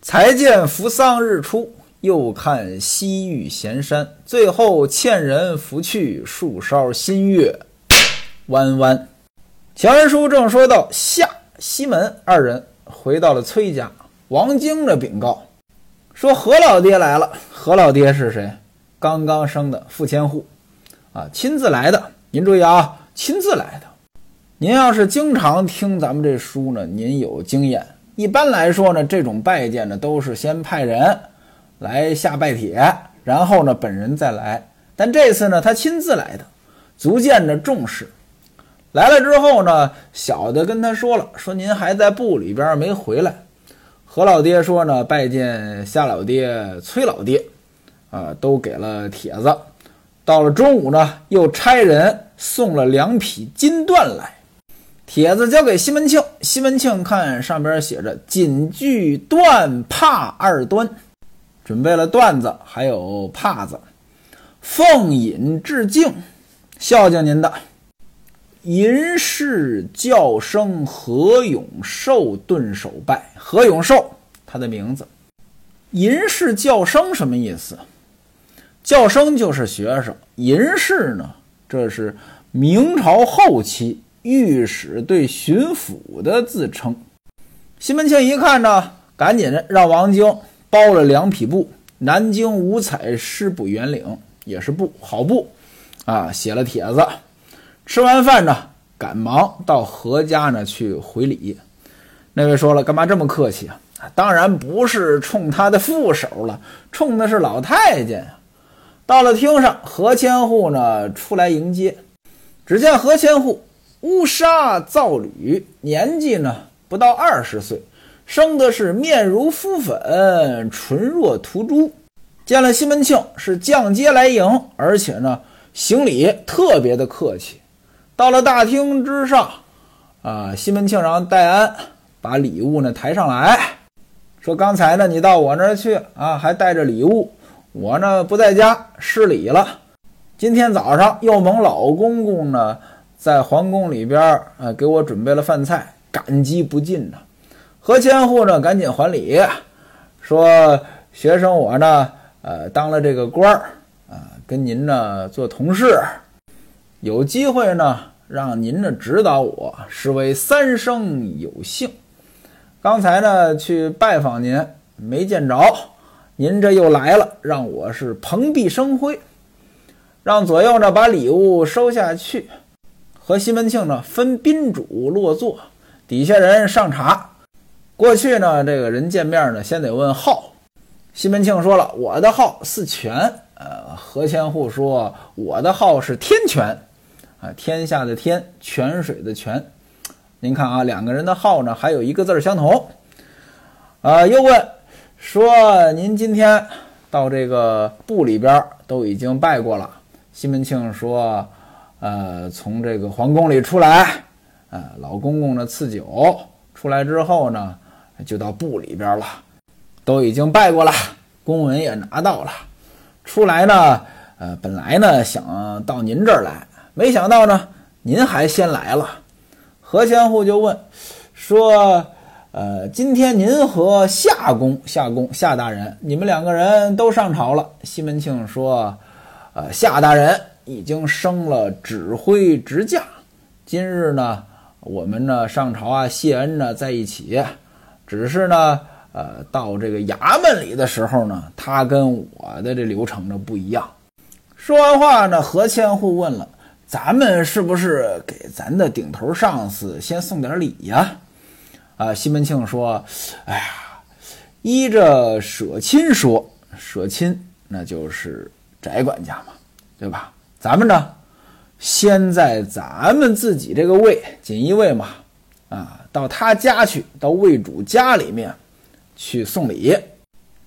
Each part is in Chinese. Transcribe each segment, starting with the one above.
才见扶桑日出，又看西域闲山，最后欠人拂去树梢新月弯弯。乔文书正说到夏、西门二人回到了崔家，王晶的禀告说何老爹来了。何老爹是谁？刚刚生的副千户啊，亲自来的。您注意啊，亲自来的。您要是经常听咱们这书呢，您有经验。一般来说呢，这种拜见呢，都是先派人来下拜帖，然后呢，本人再来。但这次呢，他亲自来的，足见着重视。来了之后呢，小的跟他说了，说您还在部里边没回来。何老爹说呢，拜见夏老爹、崔老爹，啊，都给了帖子。到了中午呢，又差人送了两匹金缎来。帖子交给西门庆，西门庆看上边写着“锦具缎帕二端”，准备了缎子，还有帕子，奉引致敬，孝敬您的。银氏叫声何永寿顿首拜，何永寿他的名字。银氏叫声什么意思？叫声就是学生，银氏呢，这是明朝后期。御史对巡抚的自称，西门庆一看呢，赶紧让王晶包了两匹布，南京五彩师补圆领也是布，好布啊，写了帖子。吃完饭呢，赶忙到何家呢去回礼。那位说了，干嘛这么客气啊？当然不是冲他的副手了，冲的是老太监。到了厅上，何千户呢出来迎接，只见何千户。乌纱皂履，年纪呢不到二十岁，生的是面如敷粉，唇若涂朱。见了西门庆是降阶来迎，而且呢行礼特别的客气。到了大厅之上，啊，西门庆让戴安把礼物呢抬上来，说刚才呢你到我那儿去啊，还带着礼物，我呢不在家失礼了。今天早上又蒙老公公呢。在皇宫里边儿，呃，给我准备了饭菜，感激不尽呐。何千户呢，赶紧还礼，说学生我呢，呃，当了这个官儿，啊，跟您呢做同事，有机会呢，让您呢指导我，是为三生有幸。刚才呢去拜访您，没见着，您这又来了，让我是蓬荜生辉，让左右呢把礼物收下去。和西门庆呢分宾主落座，底下人上茶。过去呢，这个人见面呢，先得问号。西门庆说了：“我的号是泉。”呃，何千户说：“我的号是天泉。”啊，天下的天，泉水的泉。您看啊，两个人的号呢，还有一个字相同。啊，又问说：“您今天到这个部里边都已经拜过了？”西门庆说。呃，从这个皇宫里出来，呃，老公公的赐酒出来之后呢，就到部里边了，都已经拜过了，公文也拿到了。出来呢，呃，本来呢想到您这儿来，没想到呢您还先来了。何千户就问说：“呃，今天您和夏公、夏公、夏大人，你们两个人都上朝了？”西门庆说：“呃，夏大人。”已经升了指挥执将，今日呢，我们呢上朝啊谢恩呢在一起，只是呢，呃，到这个衙门里的时候呢，他跟我的这流程呢不一样。说完话呢，何千户问了：“咱们是不是给咱的顶头上司先送点礼呀？”啊，西门庆说：“哎呀，依着舍亲说，舍亲那就是翟管家嘛，对吧？”咱们呢，先在咱们自己这个卫锦衣卫嘛，啊，到他家去，到卫主家里面去送礼，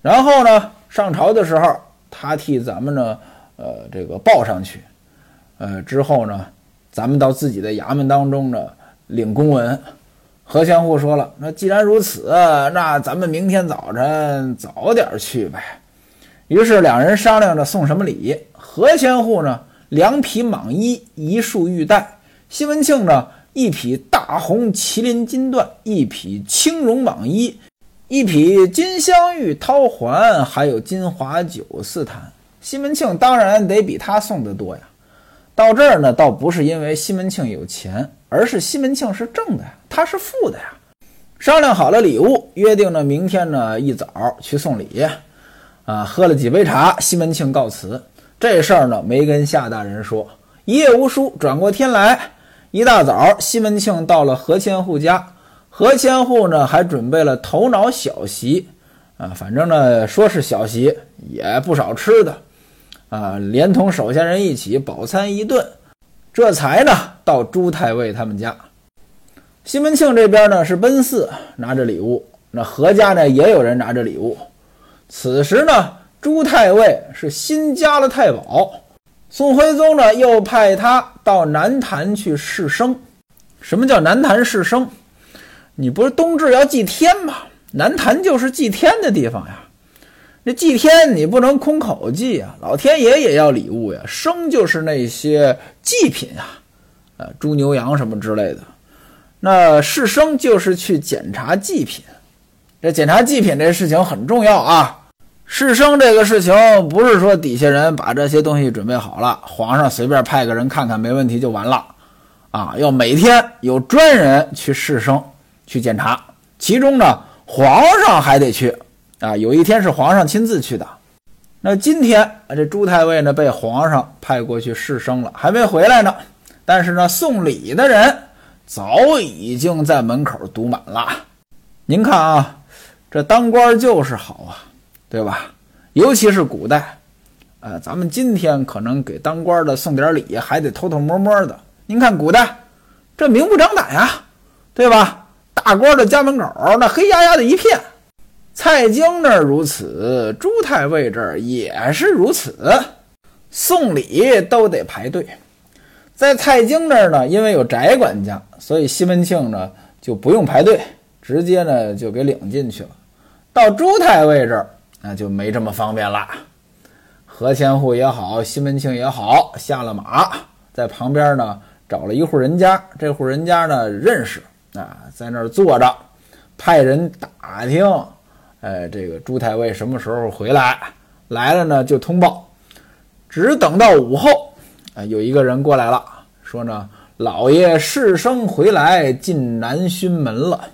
然后呢，上朝的时候，他替咱们呢，呃，这个报上去，呃，之后呢，咱们到自己的衙门当中呢领公文。何千户说了，那既然如此，那咱们明天早晨早点去呗。于是两人商量着送什么礼。何千户呢？两匹蟒衣，一束玉带。西门庆呢，一匹大红麒麟金缎，一匹青绒蟒衣，一匹金镶玉绦环，还有金华酒四坛。西门庆当然得比他送的多呀。到这儿呢，倒不是因为西门庆有钱，而是西门庆是正的呀，他是富的呀。商量好了礼物，约定呢明天呢一早去送礼。啊，喝了几杯茶，西门庆告辞。这事儿呢没跟夏大人说。一夜无书，转过天来，一大早，西门庆到了何千户家。何千户呢还准备了头脑小席，啊，反正呢说是小席，也不少吃的。啊，连同手下人一起饱餐一顿，这才呢到朱太尉他们家。西门庆这边呢是奔四，拿着礼物；那何家呢也有人拿着礼物。此时呢，朱太尉是新加了太保，宋徽宗呢又派他到南坛去试生。什么叫南坛试生？你不是冬至要祭天吗？南坛就是祭天的地方呀。那祭天你不能空口祭啊，老天爷也要礼物呀。生就是那些祭品啊，呃，猪牛羊什么之类的。那试生就是去检查祭品，这检查祭品这事情很重要啊。试生这个事情不是说底下人把这些东西准备好了，皇上随便派个人看看没问题就完了啊。要每天有专人去试生去检查，其中呢皇上还得去啊。有一天是皇上亲自去的，那今天这朱太尉呢被皇上派过去试生了，还没回来呢。但是呢送礼的人。早已经在门口堵满了。您看啊，这当官就是好啊，对吧？尤其是古代，呃，咱们今天可能给当官的送点礼，还得偷偷摸摸的。您看古代，这明目张胆呀，对吧？大官的家门口那黑压压的一片。蔡京那儿如此，朱太尉这儿也是如此，送礼都得排队。在蔡京那儿呢，因为有翟管家。所以西门庆呢就不用排队，直接呢就给领进去了。到朱太尉这儿，那就没这么方便了。何千户也好，西门庆也好，下了马，在旁边呢找了一户人家。这户人家呢认识啊，在那儿坐着，派人打听，哎，这个朱太尉什么时候回来？来了呢就通报。只等到午后，啊，有一个人过来了，说呢。老爷试生回来，进南薰门了。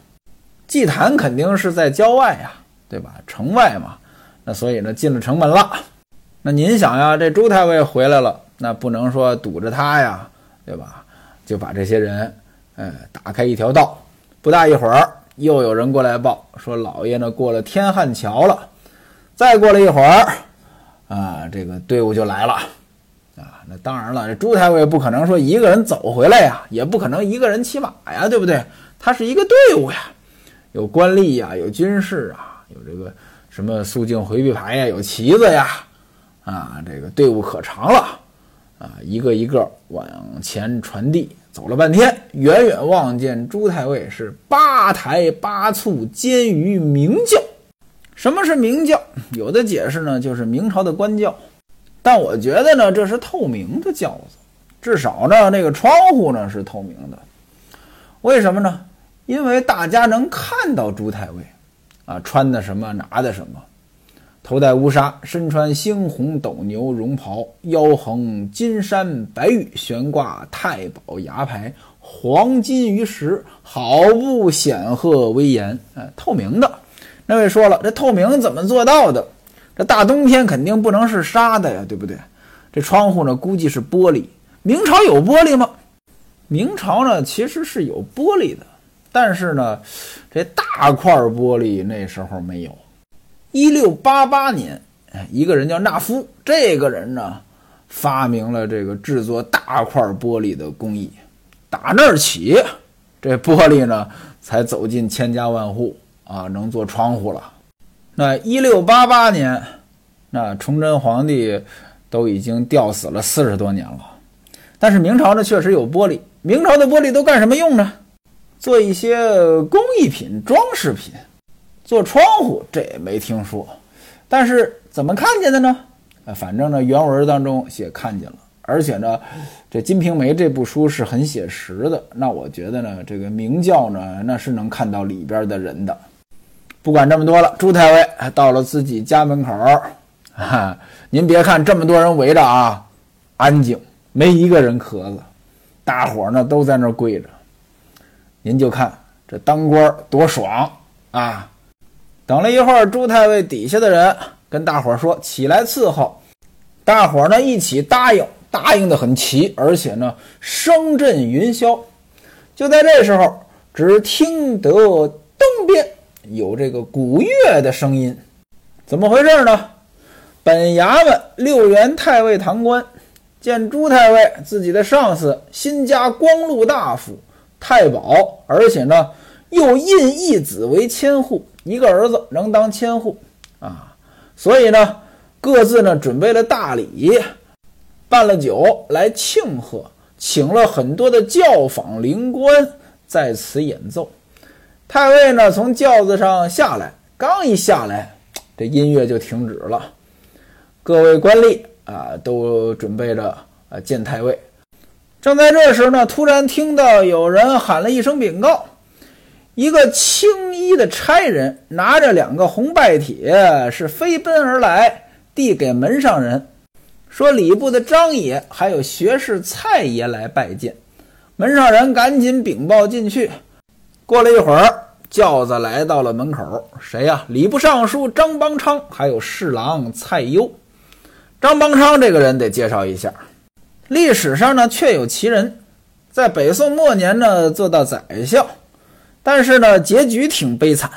祭坛肯定是在郊外呀，对吧？城外嘛，那所以呢，进了城门了。那您想呀，这朱太尉回来了，那不能说堵着他呀，对吧？就把这些人，呃，打开一条道。不大一会儿，又有人过来报说，老爷呢过了天汉桥了。再过了一会儿，啊，这个队伍就来了。啊，那当然了，这朱太尉不可能说一个人走回来呀，也不可能一个人骑马呀，对不对？他是一个队伍呀，有官吏呀，有军士啊，有这个什么肃静回避牌呀，有旗子呀，啊，这个队伍可长了，啊，一个一个往前传递，走了半天，远远望见朱太尉是八抬八簇监于明教。什么是明教？有的解释呢，就是明朝的官教。但我觉得呢，这是透明的轿子，至少呢，那个窗户呢是透明的。为什么呢？因为大家能看到朱太尉，啊，穿的什么，拿的什么，头戴乌纱，身穿猩红斗牛绒袍，腰横金山白玉，悬挂太保牙牌，黄金鱼石，好不显赫威严。哎，透明的。那位说了，这透明怎么做到的？这大冬天肯定不能是纱的呀，对不对？这窗户呢，估计是玻璃。明朝有玻璃吗？明朝呢，其实是有玻璃的，但是呢，这大块玻璃那时候没有。一六八八年，一个人叫纳夫，这个人呢，发明了这个制作大块玻璃的工艺。打那儿起，这玻璃呢，才走进千家万户啊，能做窗户了。那一六八八年，那崇祯皇帝都已经吊死了四十多年了，但是明朝呢确实有玻璃。明朝的玻璃都干什么用呢？做一些工艺品、装饰品，做窗户这也没听说。但是怎么看见的呢？呃，反正呢原文当中写看见了，而且呢，这《金瓶梅》这部书是很写实的。那我觉得呢，这个明教呢那是能看到里边的人的。不管这么多了，朱太尉到了自己家门口，哈，您别看这么多人围着啊，安静，没一个人咳嗽，大伙呢都在那儿跪着。您就看这当官多爽啊！等了一会儿，朱太尉底下的人跟大伙说：“起来伺候。”大伙呢一起答应，答应的很齐，而且呢声震云霄。就在这时候，只听得东边。有这个鼓乐的声音，怎么回事呢？本衙门六员太尉堂官见朱太尉自己的上司新加光禄大夫太保，而且呢又印一子为千户，一个儿子能当千户啊，所以呢各自呢准备了大礼，办了酒来庆贺，请了很多的教坊灵官在此演奏。太尉呢，从轿子上下来，刚一下来，这音乐就停止了。各位官吏啊，都准备着啊见太尉。正在这时呢，突然听到有人喊了一声禀告，一个青衣的差人拿着两个红拜帖，是飞奔而来，递给门上人，说礼部的张爷还有学士蔡爷来拜见。门上人赶紧禀报进去。过了一会儿，轿子来到了门口。谁呀？礼部尚书张邦昌，还有侍郎蔡攸。张邦昌这个人得介绍一下，历史上呢确有其人，在北宋末年呢做到宰相，但是呢结局挺悲惨。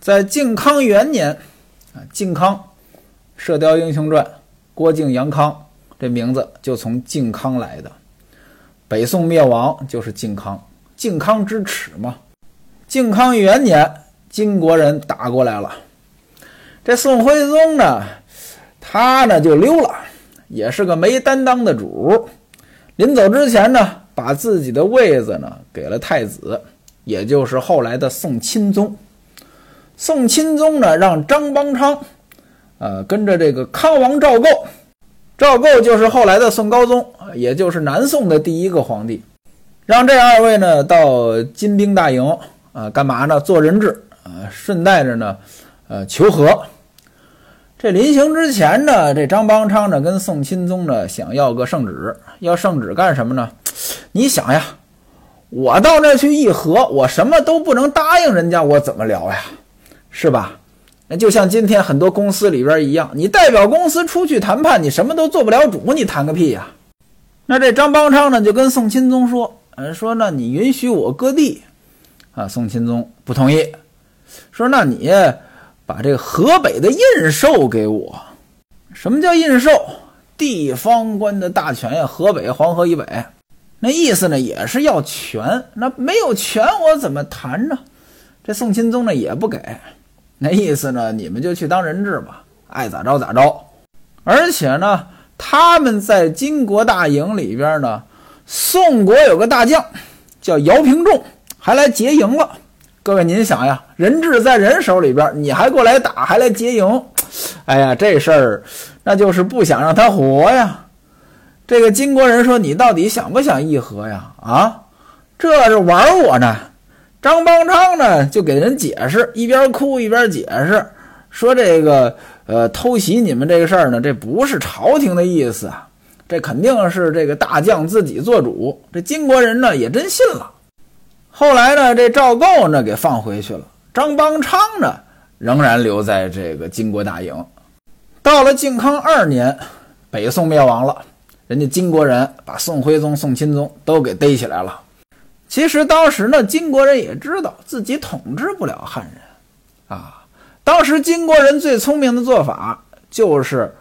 在靖康元年，啊，靖康，《射雕英雄传》，郭靖、杨康，这名字就从靖康来的。北宋灭亡就是靖康，靖康之耻嘛。靖康元年，金国人打过来了。这宋徽宗呢，他呢就溜了，也是个没担当的主。临走之前呢，把自己的位子呢给了太子，也就是后来的宋钦宗。宋钦宗呢，让张邦昌，呃，跟着这个康王赵构，赵构就是后来的宋高宗，也就是南宋的第一个皇帝，让这二位呢到金兵大营。啊，干嘛呢？做人质啊，顺带着呢，呃，求和。这临行之前呢，这张邦昌呢跟宋钦宗呢想要个圣旨，要圣旨干什么呢？你想呀，我到那去议和，我什么都不能答应人家，我怎么聊呀？是吧？那就像今天很多公司里边一样，你代表公司出去谈判，你什么都做不了主，你谈个屁呀？那这张邦昌呢就跟宋钦宗说，嗯，说那你允许我割地。啊，宋钦宗不同意，说：“那你把这个河北的印绶给我。什么叫印绶？地方官的大权呀，河北黄河以北，那意思呢也是要权。那没有权，我怎么谈呢？这宋钦宗呢也不给，那意思呢，你们就去当人质吧，爱咋着咋着。而且呢，他们在金国大营里边呢，宋国有个大将叫姚平仲。”还来劫营了，各位您想呀，人质在人手里边，你还过来打，还来劫营，哎呀，这事儿那就是不想让他活呀。这个金国人说：“你到底想不想议和呀？”啊，这是玩我呢。张邦昌呢就给人解释，一边哭一边解释，说：“这个呃偷袭你们这个事儿呢，这不是朝廷的意思啊，这肯定是这个大将自己做主。”这金国人呢也真信了。后来呢，这赵构呢给放回去了，张邦昌呢仍然留在这个金国大营。到了靖康二年，北宋灭亡了，人家金国人把宋徽宗、宋钦宗都给逮起来了。其实当时呢，金国人也知道自己统治不了汉人啊。当时金国人最聪明的做法就是，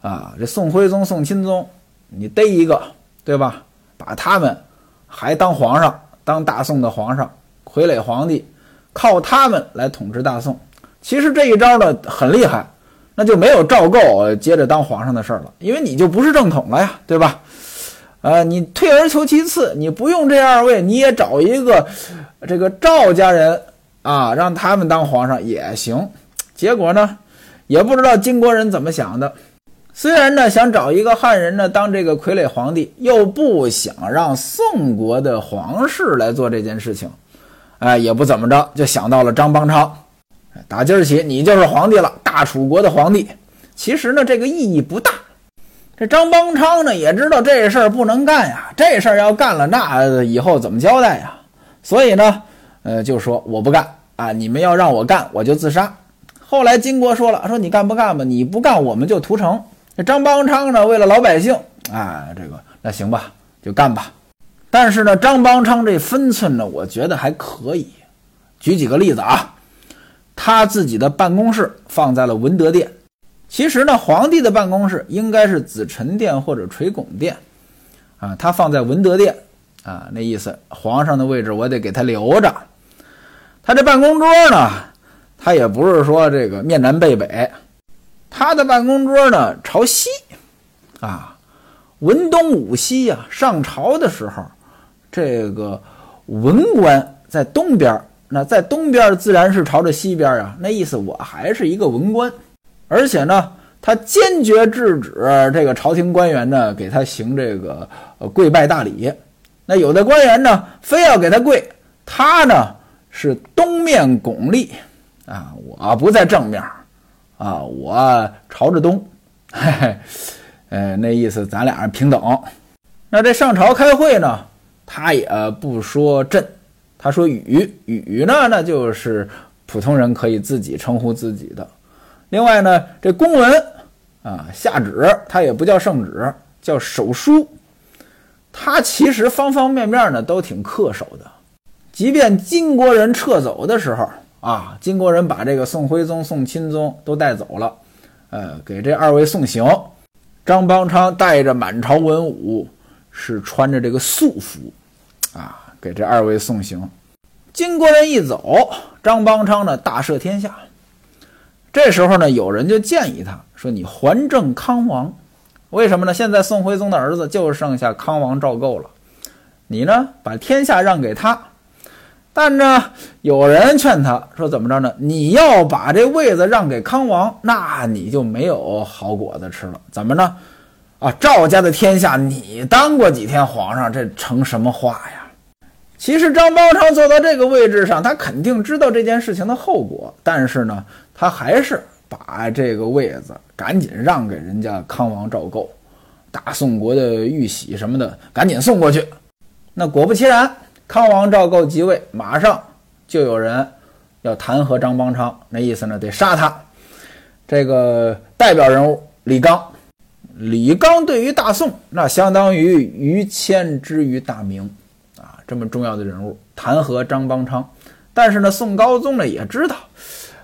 啊，这宋徽宗、宋钦宗，你逮一个，对吧？把他们还当皇上。当大宋的皇上，傀儡皇帝，靠他们来统治大宋。其实这一招呢很厉害，那就没有赵构接着当皇上的事儿了，因为你就不是正统了呀，对吧？呃，你退而求其次，你不用这二位，你也找一个这个赵家人啊，让他们当皇上也行。结果呢，也不知道金国人怎么想的。虽然呢想找一个汉人呢当这个傀儡皇帝，又不想让宋国的皇室来做这件事情，哎，也不怎么着，就想到了张邦昌，打今儿起你就是皇帝了，大楚国的皇帝。其实呢，这个意义不大。这张邦昌呢也知道这事儿不能干呀，这事儿要干了，那以后怎么交代呀？所以呢，呃，就说我不干啊，你们要让我干，我就自杀。后来金国说了，说你干不干吧？你不干，我们就屠城。这张邦昌呢，为了老百姓，啊，这个那行吧，就干吧。但是呢，张邦昌这分寸呢，我觉得还可以。举几个例子啊，他自己的办公室放在了文德殿。其实呢，皇帝的办公室应该是紫宸殿或者垂拱殿，啊，他放在文德殿，啊，那意思皇上的位置我得给他留着。他这办公桌呢，他也不是说这个面南背北，他的办公桌呢朝西，啊，文东武西呀。上朝的时候，这个文官在东边，那在东边自然是朝着西边啊。那意思我还是一个文官。而且呢，他坚决制止这个朝廷官员呢给他行这个呃跪拜大礼。那有的官员呢非要给他跪，他呢是东面拱立啊，我不在正面啊，我朝着东，嘿嘿，呃，那意思咱俩人平等。那这上朝开会呢，他也不说朕，他说禹，禹呢那就是普通人可以自己称呼自己的。另外呢，这公文啊下旨，他也不叫圣旨，叫手书。他其实方方面面呢都挺恪守的。即便金国人撤走的时候啊，金国人把这个宋徽宗、宋钦宗都带走了，呃，给这二位送行。张邦昌带着满朝文武，是穿着这个素服啊，给这二位送行。金国人一走，张邦昌呢大赦天下。这时候呢，有人就建议他说：“你还政康王，为什么呢？现在宋徽宗的儿子就剩下康王赵构了，你呢把天下让给他。但呢，有人劝他说：怎么着呢？你要把这位子让给康王，那你就没有好果子吃了。怎么呢？啊，赵家的天下你当过几天皇上，这成什么话呀？其实张邦昌坐到这个位置上，他肯定知道这件事情的后果，但是呢。”他还是把这个位子赶紧让给人家康王赵构，大宋国的玉玺什么的赶紧送过去。那果不其然，康王赵构即位，马上就有人要弹劾张邦昌，那意思呢得杀他。这个代表人物李纲，李纲对于大宋那相当于于谦之于大明啊，这么重要的人物弹劾张邦昌。但是呢，宋高宗呢也知道。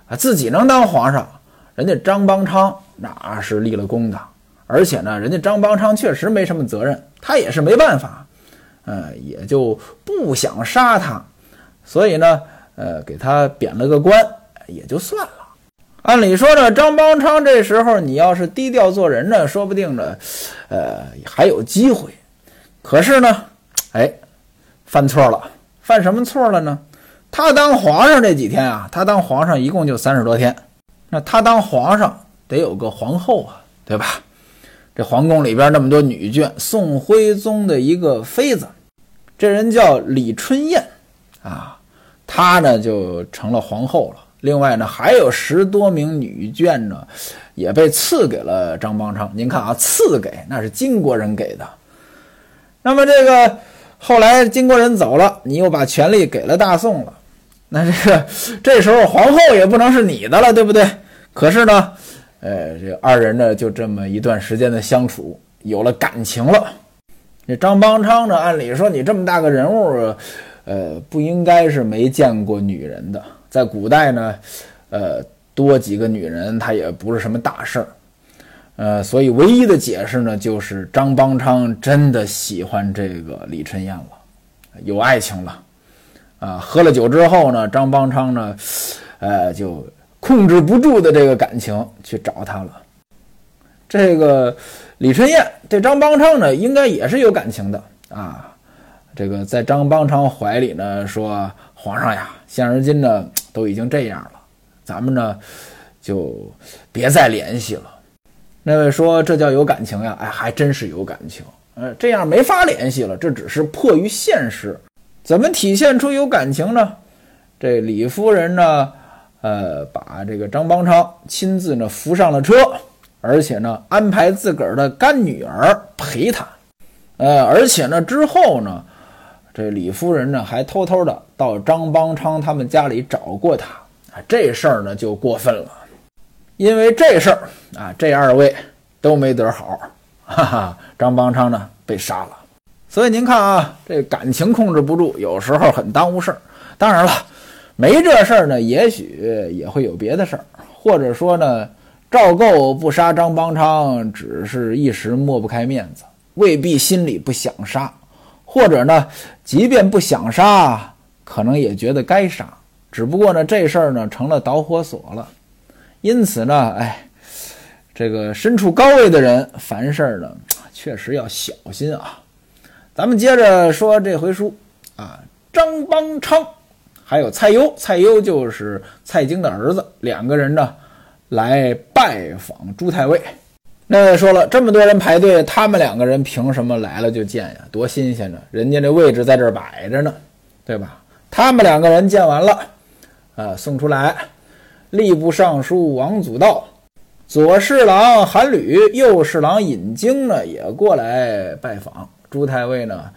啊，自己能当皇上，人家张邦昌那是立了功的，而且呢，人家张邦昌确实没什么责任，他也是没办法，呃，也就不想杀他，所以呢，呃，给他贬了个官，也就算了。按理说呢，张邦昌这时候你要是低调做人呢，说不定呢，呃，还有机会。可是呢，哎，犯错了，犯什么错了呢？他当皇上这几天啊，他当皇上一共就三十多天，那他当皇上得有个皇后啊，对吧？这皇宫里边那么多女眷，宋徽宗的一个妃子，这人叫李春燕啊，她呢就成了皇后了。另外呢，还有十多名女眷呢，也被赐给了张邦昌。您看啊，赐给那是金国人给的。那么这个后来金国人走了，你又把权力给了大宋了。那这个这时候皇后也不能是你的了，对不对？可是呢，呃，这二人呢就这么一段时间的相处，有了感情了。这张邦昌呢，按理说你这么大个人物，呃，不应该是没见过女人的。在古代呢，呃，多几个女人他也不是什么大事儿。呃，所以唯一的解释呢，就是张邦昌真的喜欢这个李春燕了，有爱情了。啊，喝了酒之后呢，张邦昌呢，呃，就控制不住的这个感情去找他了。这个李春燕对张邦昌呢，应该也是有感情的啊。这个在张邦昌怀里呢，说皇上呀，现如今呢都已经这样了，咱们呢就别再联系了。那位说这叫有感情呀？哎，还真是有感情。呃，这样没法联系了，这只是迫于现实。怎么体现出有感情呢？这李夫人呢，呃，把这个张邦昌亲自呢扶上了车，而且呢安排自个儿的干女儿陪他，呃，而且呢之后呢，这李夫人呢还偷偷的到张邦昌他们家里找过他，啊，这事儿呢就过分了，因为这事儿啊，这二位都没得好，哈哈，张邦昌呢被杀了，所以您看啊，这感情控制不住，有时候很耽误事儿。当然了。没这事儿呢，也许也会有别的事儿，或者说呢，赵构不杀张邦昌，只是一时抹不开面子，未必心里不想杀，或者呢，即便不想杀，可能也觉得该杀，只不过呢，这事儿呢成了导火索了，因此呢，哎，这个身处高位的人，凡事呢，确实要小心啊。咱们接着说这回书啊，张邦昌。还有蔡攸，蔡攸就是蔡京的儿子，两个人呢来拜访朱太尉。那说了这么多人排队，他们两个人凭什么来了就见呀？多新鲜呢！人家这位置在这摆着呢，对吧？他们两个人见完了，啊，送出来。吏部尚书王祖道、左侍郎韩履、右侍郎尹京呢也过来拜访朱太尉呢，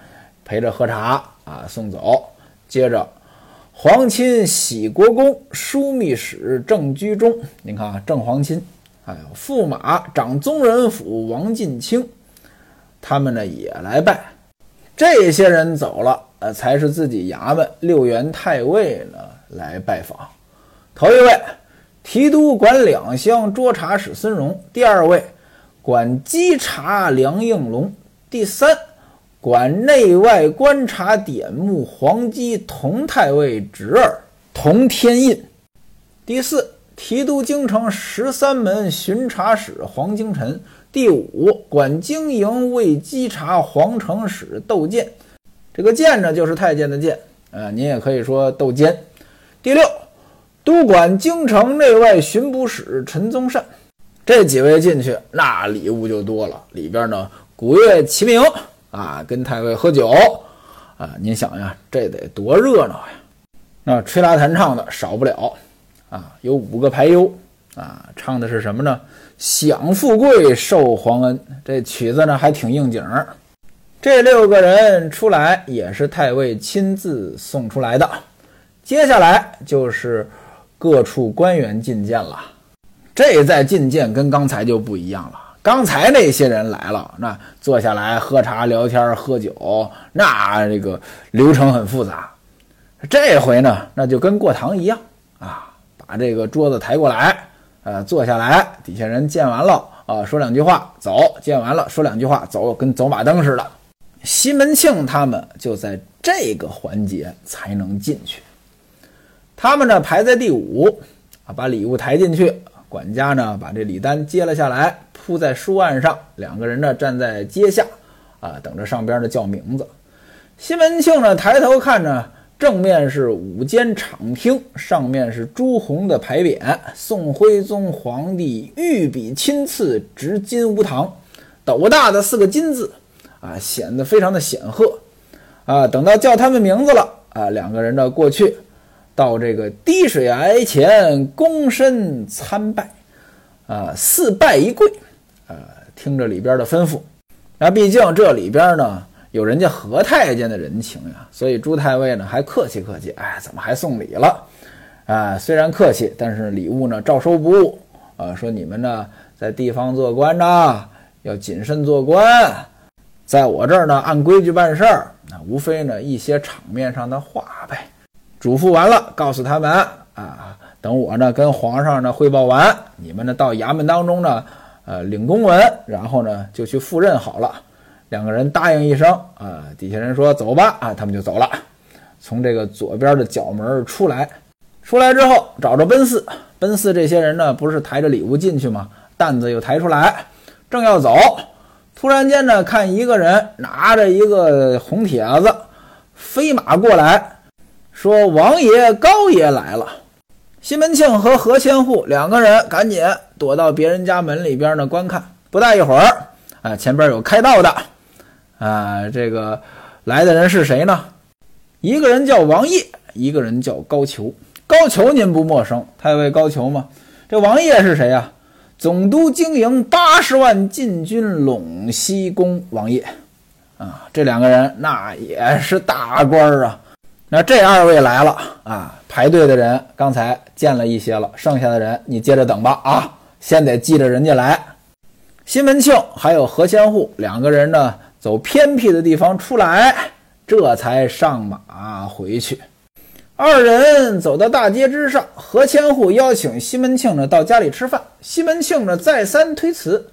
陪着喝茶啊，送走。接着。皇亲喜国公、枢密使郑居中，您看啊，郑皇亲，还有驸马掌宗人府王进清，他们呢也来拜。这些人走了，呃，才是自己衙门六员太尉呢来拜访。头一位，提督管两乡捉察使孙荣；第二位，管稽查梁应龙；第三。管内外观察典目黄基同太尉侄儿同天印。第四，提督京城十三门巡查使黄京臣。第五，管经营卫稽查皇城使窦建。这个建呢，就是太监的建，呃，您也可以说窦监。第六，督管京城内外巡捕使陈宗善。这几位进去，那礼物就多了，里边呢，鼓乐齐鸣。啊，跟太尉喝酒，啊，您想呀，这得多热闹呀！那吹拉弹唱的少不了，啊，有五个排优，啊，唱的是什么呢？享富贵，受皇恩。这曲子呢还挺应景。这六个人出来也是太尉亲自送出来的。接下来就是各处官员觐见了。这在觐见跟刚才就不一样了。刚才那些人来了，那坐下来喝茶聊天喝酒，那这个流程很复杂。这回呢，那就跟过堂一样啊，把这个桌子抬过来，呃，坐下来，底下人见完了啊，说两句话走，见完了说两句话走，跟走马灯似的。西门庆他们就在这个环节才能进去，他们呢排在第五啊，把礼物抬进去。管家呢，把这礼单接了下来，铺在书案上。两个人呢，站在阶下，啊，等着上边的叫名字。西门庆呢，抬头看着，正面是五间敞厅，上面是朱红的牌匾，宋徽宗皇帝御笔亲赐，执金吾堂，斗大的四个金字，啊，显得非常的显赫。啊，等到叫他们名字了，啊，两个人呢过去。到这个滴水崖前，躬身参拜，啊，四拜一跪，呃，听着里边的吩咐。那毕竟这里边呢有人家何太监的人情呀，所以朱太尉呢还客气客气，哎，怎么还送礼了？啊，虽然客气，但是礼物呢照收不误。啊，说你们呢在地方做官呢要谨慎做官，在我这儿呢按规矩办事儿，那无非呢一些场面上的话呗。嘱咐完了，告诉他们啊，等我呢跟皇上呢汇报完，你们呢到衙门当中呢，呃领公文，然后呢就去赴任好了。两个人答应一声啊，底下人说走吧啊，他们就走了，从这个左边的角门出来。出来之后找着奔四，奔四这些人呢不是抬着礼物进去吗？担子又抬出来，正要走，突然间呢看一个人拿着一个红帖子飞马过来。说王爷高爷来了，西门庆和何千户两个人赶紧躲到别人家门里边呢观看。不大一会儿，啊，前边有开道的，啊，这个来的人是谁呢？一个人叫王爷，一个人叫高俅。高俅您不陌生，太尉高俅吗？这王爷是谁呀？总督经营八十万禁军陇西公王爷啊，这两个人那也是大官儿啊。那这二位来了啊，排队的人刚才见了一些了，剩下的人你接着等吧啊，先得记着人家来。西门庆还有何千户两个人呢，走偏僻的地方出来，这才上马回去。二人走到大街之上，何千户邀请西门庆呢到家里吃饭，西门庆呢再三推辞。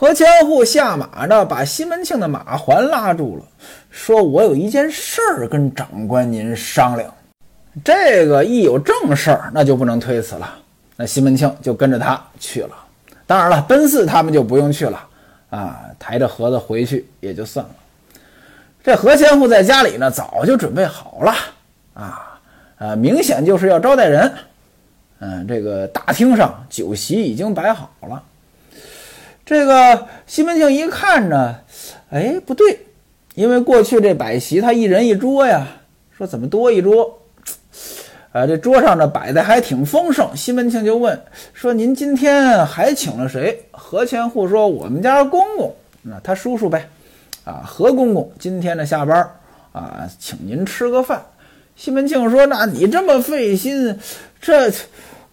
何千户下马呢，把西门庆的马环拉住了，说：“我有一件事儿跟长官您商量。这个一有正事儿，那就不能推辞了。那西门庆就跟着他去了。当然了，奔四他们就不用去了啊，抬着盒子回去也就算了。这何千户在家里呢，早就准备好了啊，啊，明显就是要招待人。嗯，这个大厅上酒席已经摆好了。”这个西门庆一看呢，哎，不对，因为过去这摆席他一人一桌呀，说怎么多一桌？啊，这桌上呢摆的还挺丰盛。西门庆就问说：“您今天还请了谁？”何千户说：“我们家公公，那他叔叔呗，啊，何公公今天呢下班啊，请您吃个饭。”西门庆说：“那你这么费心，这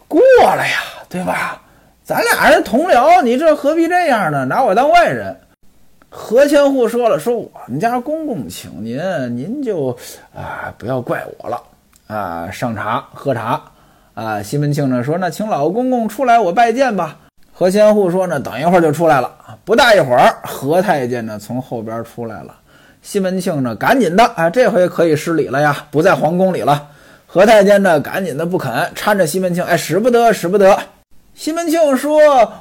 过了呀，对吧？”咱俩人同僚，你这何必这样呢？拿我当外人？何千户说了，说我们家公公请您，您就啊不要怪我了啊。上茶喝茶啊。西门庆呢说，那请老公公出来，我拜见吧。何千户说呢，等一会儿就出来了。不大一会儿，何太监呢从后边出来了。西门庆呢赶紧的啊，这回可以失礼了呀，不在皇宫里了。何太监呢赶紧的不肯搀着西门庆，哎，使不得，使不得。西门庆说：“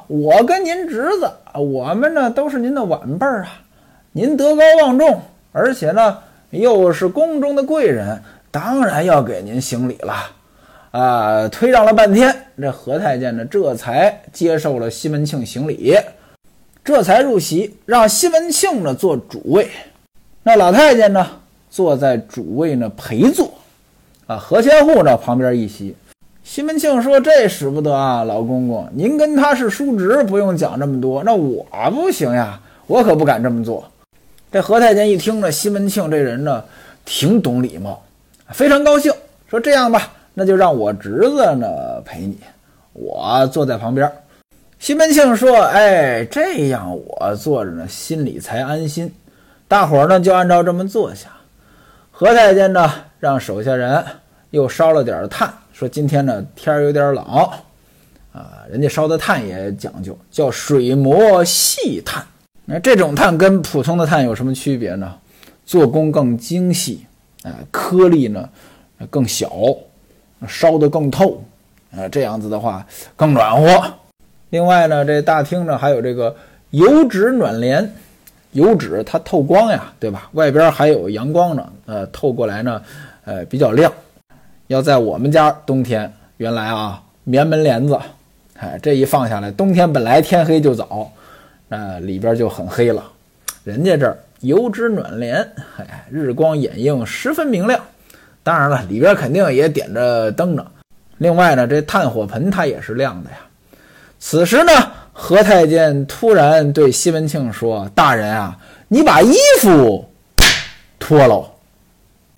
我跟您侄子，我们呢都是您的晚辈儿啊。您德高望重，而且呢又是宫中的贵人，当然要给您行礼了。”啊，推让了半天，这何太监呢这才接受了西门庆行礼，这才入席，让西门庆呢做主位。那老太监呢坐在主位呢陪坐，啊，何千户呢旁边一席。西门庆说：“这使不得啊，老公公，您跟他是叔侄，不用讲这么多。那我不行呀，我可不敢这么做。”这何太监一听呢，西门庆这人呢，挺懂礼貌，非常高兴，说：“这样吧，那就让我侄子呢陪你，我坐在旁边。”西门庆说：“哎，这样我坐着呢，心里才安心。大伙儿呢就按照这么坐下。”何太监呢，让手下人又烧了点炭。说今天呢天儿有点冷，啊，人家烧的炭也讲究，叫水磨细炭。那这种炭跟普通的炭有什么区别呢？做工更精细，啊，颗粒呢更小，烧得更透，啊，这样子的话更暖和。另外呢，这大厅呢还有这个油纸暖帘，油纸它透光呀，对吧？外边还有阳光呢，呃，透过来呢，呃，比较亮。要在我们家冬天，原来啊棉门帘子，哎，这一放下来，冬天本来天黑就早，那里边就很黑了。人家这儿油脂暖帘，哎，日光掩映，十分明亮。当然了，里边肯定也点着灯呢。另外呢，这炭火盆它也是亮的呀。此时呢，何太监突然对西门庆说：“大人啊，你把衣服脱了。”